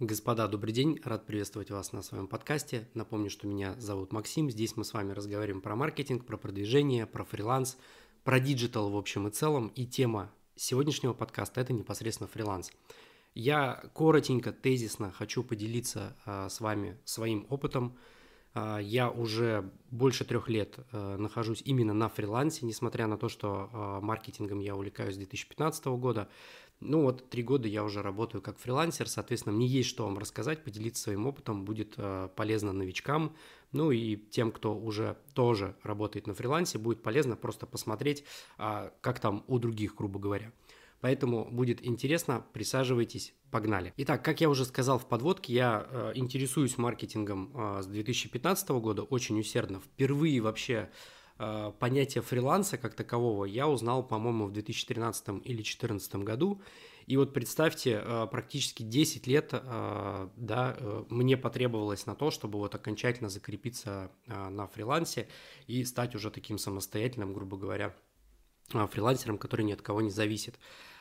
Господа, добрый день, рад приветствовать вас на своем подкасте. Напомню, что меня зовут Максим, здесь мы с вами разговариваем про маркетинг, про продвижение, про фриланс, про digital в общем и целом. И тема сегодняшнего подкаста – это непосредственно фриланс. Я коротенько, тезисно хочу поделиться а, с вами своим опытом. А, я уже больше трех лет а, нахожусь именно на фрилансе, несмотря на то, что маркетингом я увлекаюсь с 2015 года. Ну вот три года я уже работаю как фрилансер, соответственно, мне есть что вам рассказать, поделиться своим опытом, будет э, полезно новичкам, ну и тем, кто уже тоже работает на фрилансе, будет полезно просто посмотреть, э, как там у других, грубо говоря. Поэтому будет интересно, присаживайтесь, погнали. Итак, как я уже сказал в подводке, я э, интересуюсь маркетингом э, с 2015 года очень усердно. Впервые вообще понятие фриланса как такового я узнал, по-моему, в 2013 или 2014 году. И вот представьте, э, практически 10 лет э, да, мне потребовалось на то, чтобы вот окончательно закрепиться на фрилансе и стать уже таким самостоятельным, грубо говоря, фрилансером, который ни от кого не зависит.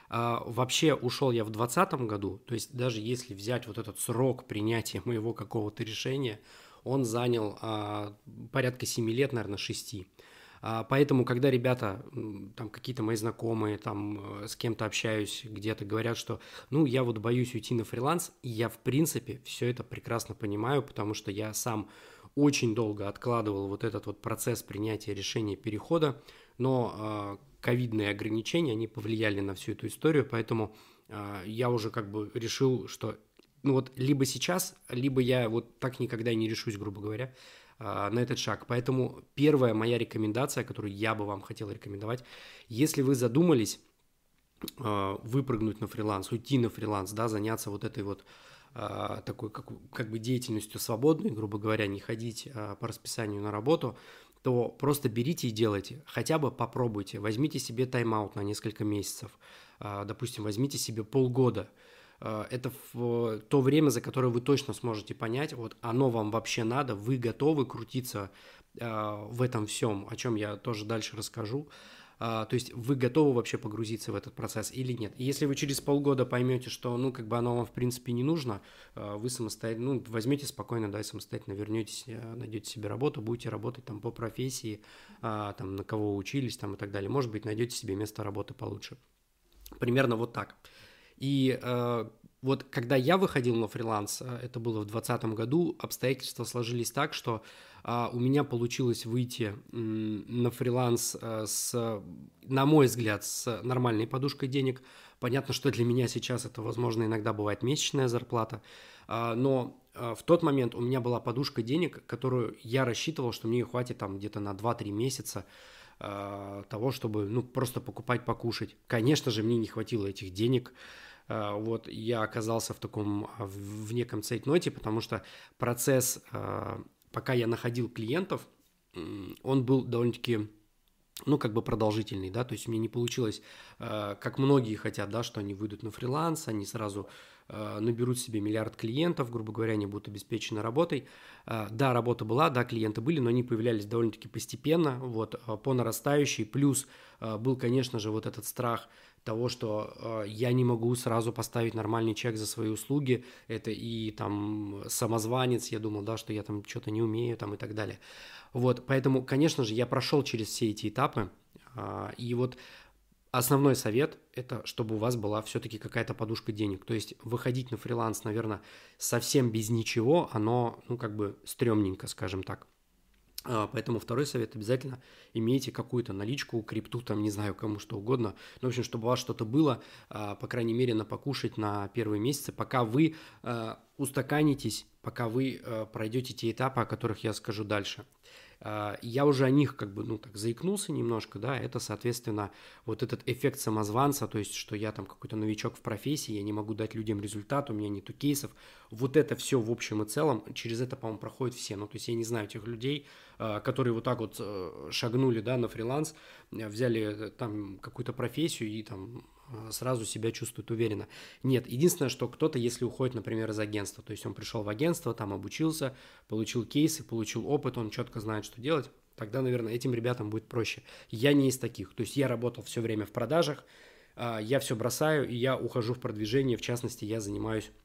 Вообще ушел я в 2020 году, то есть даже если взять вот этот срок принятия моего какого-то решения, он занял порядка 7 лет, наверное, 6. А, поэтому, когда ребята, там какие-то мои знакомые, там э, с кем-то общаюсь, где-то говорят, что, ну, я вот боюсь уйти на фриланс, и я, в принципе, все это прекрасно понимаю, потому что я сам очень долго откладывал вот этот вот процесс принятия решения перехода, но а, ковидные ограничения, они повлияли на всю эту историю, поэтому а, я уже как бы решил, что ну вот либо сейчас, либо я вот так никогда не решусь, грубо говоря, а, на этот шаг. Поэтому первая моя рекомендация, которую я бы вам хотел рекомендовать, если вы задумались а, выпрыгнуть на фриланс, уйти на фриланс, да, заняться вот этой вот а, такой как, как бы деятельностью свободной, грубо говоря, не ходить по расписанию на работу, то просто берите и делайте, хотя бы попробуйте, возьмите себе тайм-аут на несколько месяцев, допустим, возьмите себе полгода, это в то время, за которое вы точно сможете понять, вот оно вам вообще надо, вы готовы крутиться э, в этом всем, о чем я тоже дальше расскажу. Uh, то есть вы готовы вообще погрузиться в этот процесс или нет. Если вы через полгода поймете, что, ну, как бы оно вам в принципе не нужно, вы самостоятельно, ну, возьмете спокойно, да, самостоятельно вернетесь, найдете себе работу, будете работать там по профессии, там, на кого учились там и так далее. Может быть, найдете себе место работы получше. Примерно вот так. И э, вот когда я выходил на фриланс, э, это было в 2020 году, обстоятельства сложились так, что э, у меня получилось выйти э, на фриланс э, с, на мой взгляд, с нормальной подушкой денег. Понятно, что для меня сейчас это, возможно, иногда бывает месячная зарплата, э, но в тот момент у меня была подушка денег, которую я рассчитывал, что мне хватит там где-то на 2-3 месяца э, того, чтобы ну, просто покупать, покушать. Конечно же, мне не хватило этих денег. Э, вот я оказался в таком, а, в неком цейтноте, потому что процесс, пока я находил клиентов, он был довольно-таки ну, как бы продолжительный, да, то есть мне не получилось, как многие хотят, да, что они выйдут на фриланс, они сразу наберут себе миллиард клиентов, грубо говоря, они будут обеспечены работой. Да, работа была, да, клиенты были, но они появлялись довольно-таки постепенно, вот, по нарастающей, плюс был, конечно же, вот этот страх того, что я не могу сразу поставить нормальный чек за свои услуги, это и там самозванец, я думал, да, что я там что-то не умею там и так далее. Вот, поэтому, конечно же, я прошел через все эти этапы, и вот основной совет – это чтобы у вас была все-таки какая-то подушка денег. То есть выходить на фриланс, наверное, совсем без ничего, оно, ну, как бы стрёмненько, скажем так. А, поэтому второй совет обязательно имейте какую-то наличку, крипту, там, не знаю, кому что угодно. Ну, в общем, чтобы у вас что-то было, а, по крайней мере, на покушать на первые месяцы, пока вы а, устаканитесь, пока вы пройдете те этапы, о которых я скажу дальше. А, я уже о них как бы, ну, так заикнулся немножко, да, это, соответственно, вот этот эффект самозванца, то есть, что я там какой-то новичок в профессии, я не могу дать людям результат, у меня нету кейсов, вот это все в общем и целом, через это, по-моему, проходят все, ну, то есть, я не знаю тех людей, которые вот так вот э, шагнули, да, на фриланс, взяли э, там какую-то профессию и там Э, сразу себя чувствует уверенно. Нет, единственное, что кто-то, если уходит, например, из агентства, то есть он пришел в агентство, там обучился, получил кейсы, получил опыт, он четко знает, что делать, тогда, наверное, этим ребятам будет проще. Я не из таких, то есть я работал все время в продажах, а, я все бросаю, и я ухожу в продвижение, в частности, я занимаюсь а,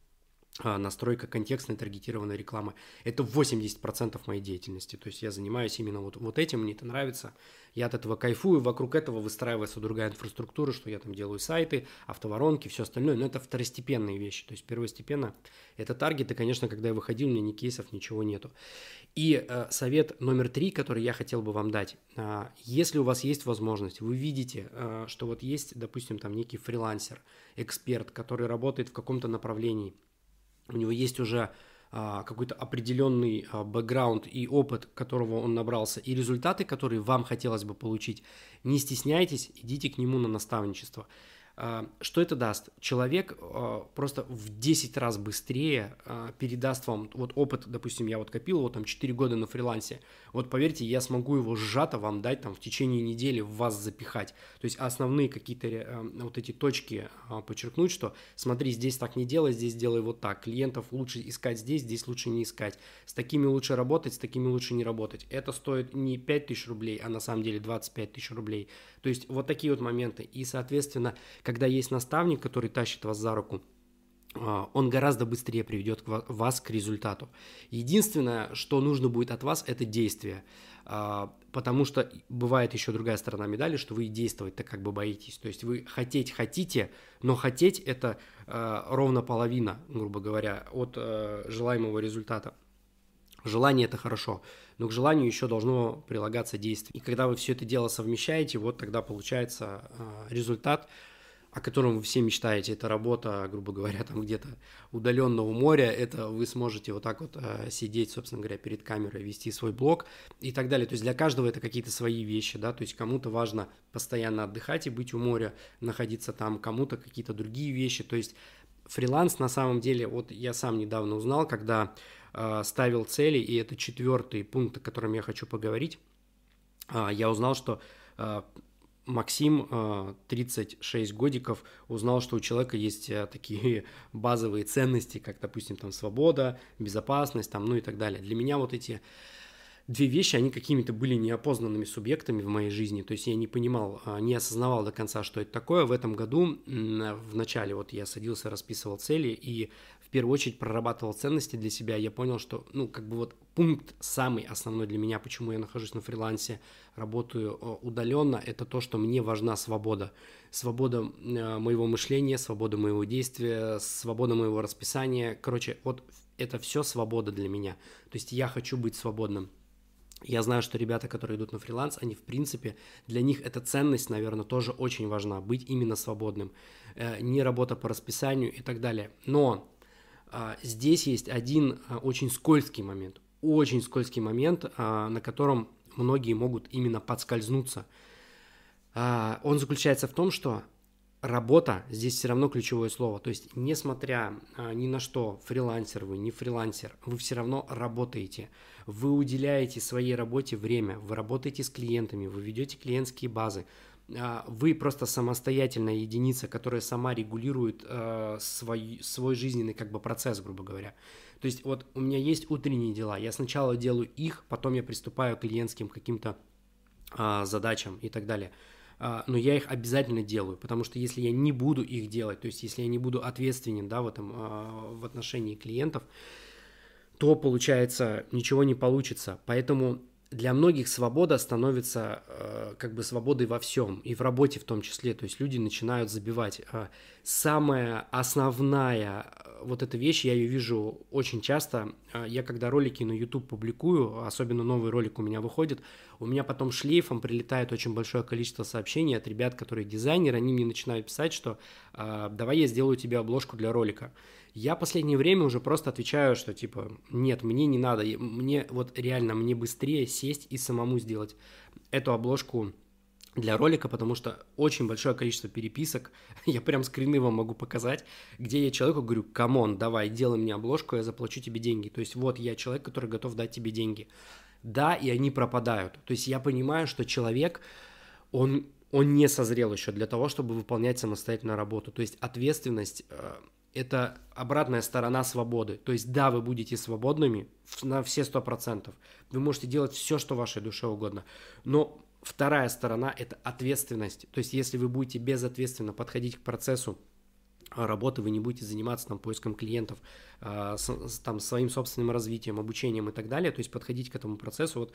настройка контекстной таргетированной рекламы. Это 80% моей деятельности. То есть я занимаюсь именно вот, вот этим, мне это нравится. Я от этого кайфую, вокруг этого выстраивается другая инфраструктура, что я там делаю сайты, автоворонки, все остальное. Но это второстепенные вещи. То есть первостепенно это таргеты, конечно, когда я выходил, у меня ни кейсов, ничего нету. И э, совет номер три, который я хотел бы вам дать. Э, если у вас есть возможность, вы видите, э, что вот есть, допустим, там некий фрилансер, эксперт, который работает в каком-то направлении – у него есть уже а, какой-то определенный а, бэкграунд и опыт, которого он набрался, и результаты, которые вам хотелось бы получить, не стесняйтесь, идите к нему на наставничество. А, что это даст? Человек а, просто в 10 раз быстрее а, передаст вам вот опыт, допустим, я вот копил вот там 4 года на фрилансе. Вот поверьте, я смогу его сжато вам дать там в течение недели в вас запихать. То есть основные какие-то вот эти точки подчеркнуть, что смотри, здесь так не делай, здесь делай вот так. Клиентов лучше искать здесь, здесь лучше не искать. С такими лучше работать, с такими лучше не работать. Это стоит не 5 тысяч рублей, а на самом деле 25 тысяч рублей. То есть вот такие вот моменты. И, соответственно, когда есть наставник, который тащит вас за руку, а, он гораздо быстрее приведет вас к результату. Единственное, что нужно будет от вас, это действие. А, потому что бывает еще другая сторона медали, что вы действовать-то как бы боитесь. То есть вы хотеть хотите, но хотеть это а, ровно половина, грубо говоря, от желаемого результата. Желание это хорошо, но к желанию еще должно прилагаться действие. И когда вы все это дело совмещаете, вот тогда получается результат, о котором вы все мечтаете, это работа, грубо говоря, там где-то удаленного моря, это вы сможете вот так вот э, сидеть, собственно говоря, перед камерой, вести свой блог и так далее. То есть для каждого это какие-то свои вещи, да, то есть кому-то важно постоянно отдыхать и быть у моря, находиться там, кому-то какие-то другие вещи, то есть фриланс на самом деле, вот я сам недавно узнал, когда э, ставил цели, и это четвертый пункт, о котором я хочу поговорить, э, я узнал, что э, Максим, 36 э, годиков, узнал, что у человека есть э, такие базовые ценности, как, допустим, там свобода, безопасность, там, ну и так далее. Для меня вот эти две вещи, они какими-то были неопознанными субъектами в моей жизни, то есть я не понимал, а, не осознавал до конца, что это такое. В этом году, в начале, вот я садился, расписывал цели, и в первую очередь прорабатывал ценности для себя, я понял, что, ну, как бы вот пункт самый основной для меня, почему я нахожусь на фрилансе, работаю э, удаленно, это то, что мне важна свобода. Свобода э, моего мышления, свобода моего действия, свобода моего расписания. Короче, вот это все свобода для меня. То есть я хочу быть свободным. Я знаю, что ребята, которые идут на фриланс, они в принципе, для них эта ценность, наверное, тоже очень важна, быть именно свободным, э, не работа по расписанию и так далее. Но здесь есть один а, очень скользкий момент, очень скользкий момент, а, на котором многие могут именно подскользнуться. Он заключается в том, что работа здесь все равно ключевое слово. То есть, несмотря ни на что, фрилансер вы, не фрилансер, вы все равно работаете. Вы уделяете своей работе время, вы работаете с клиентами, вы ведете клиентские базы, а, вы просто самостоятельная единица, которая сама регулирует э, свой, свой жизненный как бы процесс, грубо говоря. То есть вот у меня есть утренние дела, я сначала делаю их, потом я приступаю к клиентским каким-то э, задачам и так далее. Но я их обязательно делаю, потому что если я не буду их делать, то есть если я не буду ответственен да, в этом в отношении клиентов, то получается ничего не получится. Поэтому для многих свобода становится э, как бы свободой во всем, и в работе в том числе. То есть люди начинают забивать. Э, самая основная э, вот эта вещь, я ее вижу очень часто. Э, я когда ролики на YouTube публикую, особенно новый ролик у меня выходит, у меня потом шлейфом прилетает очень большое количество сообщений от ребят, которые дизайнеры, они мне начинают писать, что э, давай я сделаю тебе обложку для ролика. Я последнее время уже просто отвечаю, что типа, нет, мне не надо, мне вот реально, мне быстрее сесть и самому сделать эту обложку для ролика, потому что очень большое количество переписок, я прям скрины вам могу показать, где я человеку говорю, come on, давай, делай мне обложку, я заплачу тебе деньги. То есть вот я человек, который готов дать тебе деньги. Да, и они пропадают. То есть я понимаю, что человек, он, он не созрел еще для того, чтобы выполнять самостоятельную работу. То есть ответственность э, это обратная сторона свободы. То есть, да, вы будете свободными на все сто процентов. Вы можете делать все, что вашей душе угодно. Но вторая сторона – это ответственность. То есть, если вы будете безответственно подходить к процессу, работы, вы не будете заниматься там поиском клиентов, с, там своим собственным развитием, обучением и так далее, то есть подходить к этому процессу вот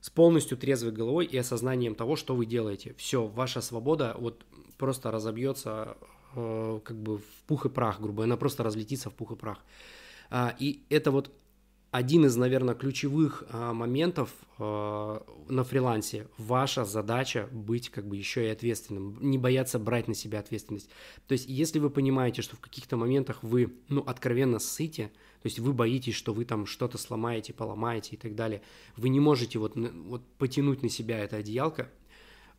с полностью трезвой головой и осознанием того, что вы делаете. Все, ваша свобода вот просто разобьется э, как бы в пух и прах, грубо, она просто разлетится в пух и прах. А, и это вот один из, наверное, ключевых а, моментов а, на фрилансе. Ваша задача быть как бы еще и ответственным, не бояться брать на себя ответственность. То есть, если вы понимаете, что в каких-то моментах вы, ну, откровенно сыте, то есть вы боитесь, что вы там что-то сломаете, поломаете и так далее, вы не можете вот, вот потянуть на себя это одеялко,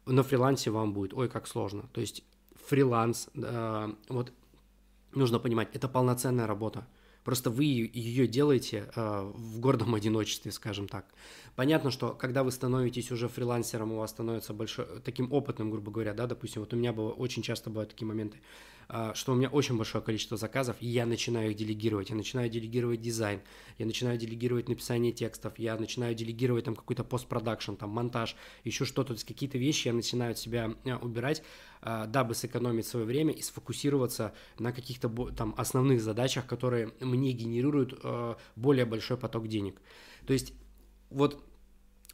на фрилансе вам будет, ой, как сложно. То есть фриланс, э, вот нужно понимать, это полноценная работа. Просто вы ее делаете э, в гордом одиночестве, скажем так. Понятно, что когда вы становитесь уже фрилансером, у вас становится большой, таким опытным, грубо говоря, да, допустим, вот у меня было, очень часто бывают такие моменты, э, что у меня очень большое количество заказов, и я начинаю их делегировать. Я начинаю делегировать дизайн, я начинаю делегировать написание текстов, я начинаю делегировать там какой-то постпродакшн, там монтаж, еще что-то, какие-то вещи я начинаю от себя убирать, дабы сэкономить свое время и сфокусироваться на каких-то там основных задачах, которые мне генерируют а, более большой поток денег. То есть вот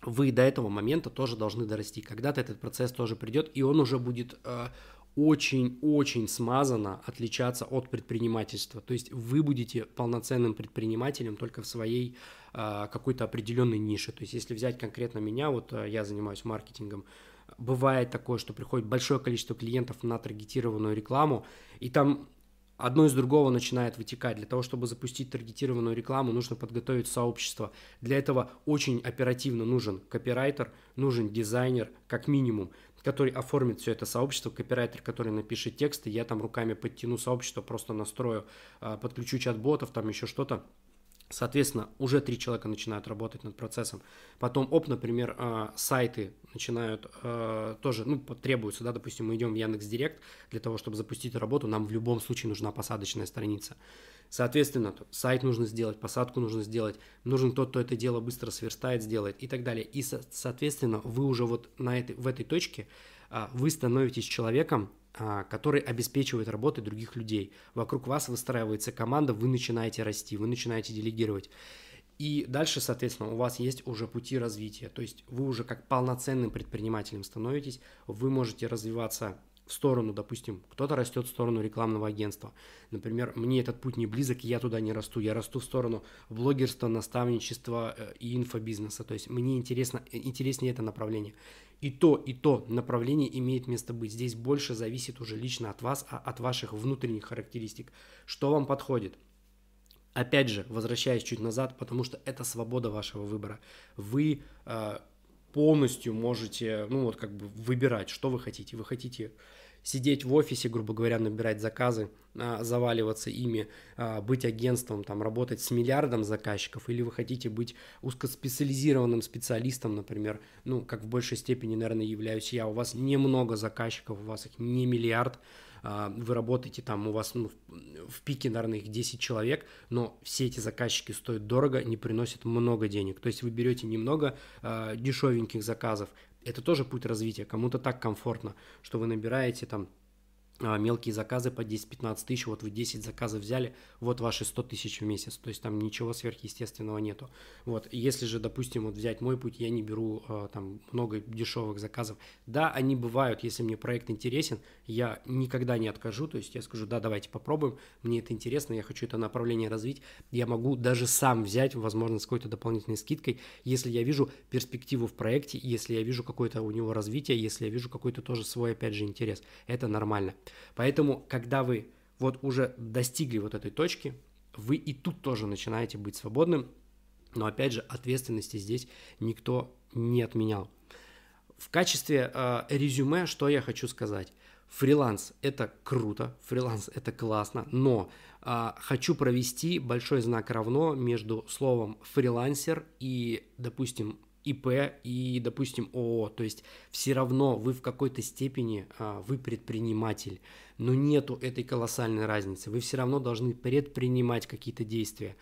вы до этого момента тоже должны дорасти. Когда-то этот процесс тоже придет, и он уже будет а, очень-очень смазанно отличаться от предпринимательства. То есть вы будете полноценным предпринимателем только в своей какой-то определенной нише. То есть если взять конкретно меня, вот я занимаюсь маркетингом, бывает такое, что приходит большое количество клиентов на таргетированную рекламу, и там одно из другого начинает вытекать. Для того, чтобы запустить таргетированную рекламу, нужно подготовить сообщество. Для этого очень оперативно нужен копирайтер, нужен дизайнер, как минимум, который оформит все это сообщество, копирайтер, который напишет тексты, я там руками подтяну сообщество, просто настрою, а, подключу чат-ботов, там еще что-то. Соответственно, уже три человека начинают работать над процессом. Потом, оп, например, а, сайты начинают а, тоже, ну, требуются, да, допустим, мы идем в Яндекс Директ для того, чтобы запустить работу, нам в любом случае нужна посадочная страница. Соответственно, сайт нужно сделать, посадку нужно сделать, нужен тот, кто это дело быстро сверстает, сделает и так далее. И, соответственно, вы уже вот на этой, в этой точке, а, вы становитесь человеком, а, который обеспечивает работы других людей. Вокруг вас выстраивается команда, вы начинаете расти, вы начинаете делегировать. И дальше, соответственно, у вас есть уже пути развития. То есть вы уже как полноценным предпринимателем становитесь, вы можете развиваться в сторону, допустим, кто-то растет в сторону рекламного агентства. Например, мне этот путь не близок, я туда не расту. Я расту в сторону блогерства, наставничества э, и инфобизнеса. То есть мне интересно, э, интереснее это направление. И то, и то направление имеет место быть. Здесь больше зависит уже лично от вас, а от ваших внутренних характеристик. Что вам подходит? Опять же, возвращаясь чуть назад, потому что это свобода вашего выбора. Вы э, полностью можете, ну вот как бы выбирать, что вы хотите. Вы хотите сидеть в офисе, грубо говоря, набирать заказы, а, заваливаться ими, а, быть агентством, там, работать с миллиардом заказчиков, или вы хотите быть узкоспециализированным специалистом, например, ну, как в большей степени, наверное, являюсь я, у вас немного заказчиков, у вас их не миллиард, вы работаете там, у вас ну, в пике, наверное, их 10 человек, но все эти заказчики стоят дорого, не приносят много денег. То есть вы берете немного э, дешевеньких заказов, это тоже путь развития. Кому-то так комфортно, что вы набираете там а, мелкие заказы по 10-15 тысяч, вот вы 10 заказов взяли, вот ваши 100 тысяч в месяц, то есть там ничего сверхъестественного нету. Вот, если же, допустим, вот взять мой путь, я не беру э, там много дешевых заказов. Да, они бывают, если мне проект интересен, я никогда не откажу, то есть я скажу, да, давайте попробуем, мне это интересно, я хочу это направление развить, я могу даже сам взять, возможно, с какой-то дополнительной скидкой, если я вижу перспективу в проекте, если я вижу какое-то у него развитие, если я вижу какой-то тоже свой, опять же, интерес, это нормально. Поэтому, когда вы вот уже достигли вот этой точки, вы и тут тоже начинаете быть свободным, но опять же ответственности здесь никто не отменял. В качестве э, резюме, что я хочу сказать. Фриланс – это круто, фриланс – это классно, но э, хочу провести большой знак равно между словом фрилансер и, допустим, ИП и, допустим, ООО. То есть все равно вы в какой-то степени, а, вы предприниматель, но нету этой колоссальной разницы. Вы все равно должны предпринимать какие-то действия.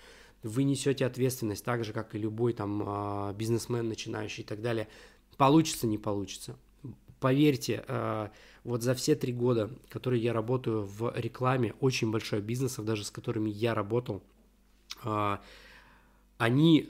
Вы несете ответственность так же, как и любой там а, бизнесмен начинающий и так далее. Получится, не получится. Поверьте, э, вот за все три года, которые я работаю в рекламе очень больших бизнесов, даже с которыми я работал, они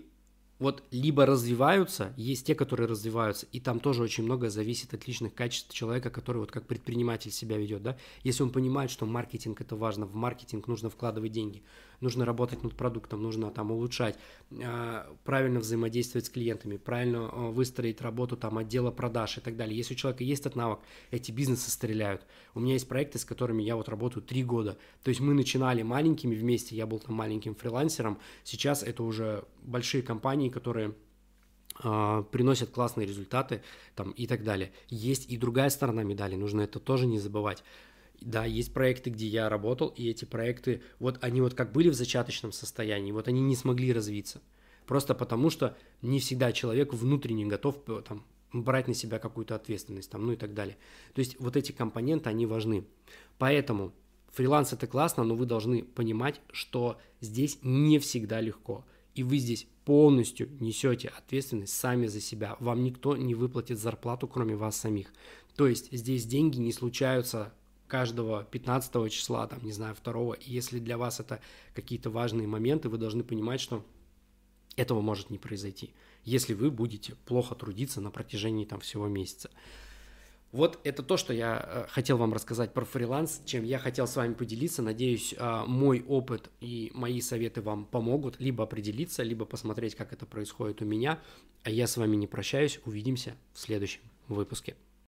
вот либо развиваются, есть те, которые развиваются, и там тоже очень много зависит от личных качеств человека, который вот как предприниматель себя ведет, да, если он понимает, что маркетинг это важно, в маркетинг нужно вкладывать деньги, нужно работать над продуктом, нужно там улучшать, э, правильно взаимодействовать с клиентами, правильно э, выстроить работу там отдела продаж и так далее. Если у человека есть этот навык, эти бизнесы стреляют. У меня есть проекты, с которыми я вот работаю три года, то есть мы начинали маленькими вместе, я был там маленьким фрилансером, сейчас это уже большие компании, которые э, приносят классные результаты там, и так далее. Есть и другая сторона медали, нужно это тоже не забывать. Да, есть проекты, где я работал, и эти проекты, вот они вот как были в зачаточном состоянии, вот они не смогли развиться. Просто потому, что не всегда человек внутренне готов э, там, брать на себя какую-то ответственность, там, ну и так далее. То есть вот эти компоненты, они важны. Поэтому фриланс это классно, но вы должны понимать, что здесь не всегда легко и вы здесь полностью несете ответственность сами за себя. Вам никто не выплатит зарплату, кроме вас самих. То есть здесь деньги не случаются каждого 15 числа, там, не знаю, 2. И если для вас это какие-то важные моменты, вы должны понимать, что этого может не произойти, если вы будете плохо трудиться на протяжении там всего месяца. Вот это то, что я э, хотел вам рассказать про фриланс, чем я хотел с вами поделиться. Надеюсь, э, мой опыт и мои советы вам помогут либо определиться, либо посмотреть, как это происходит у меня. А я с вами не прощаюсь. Увидимся в следующем выпуске.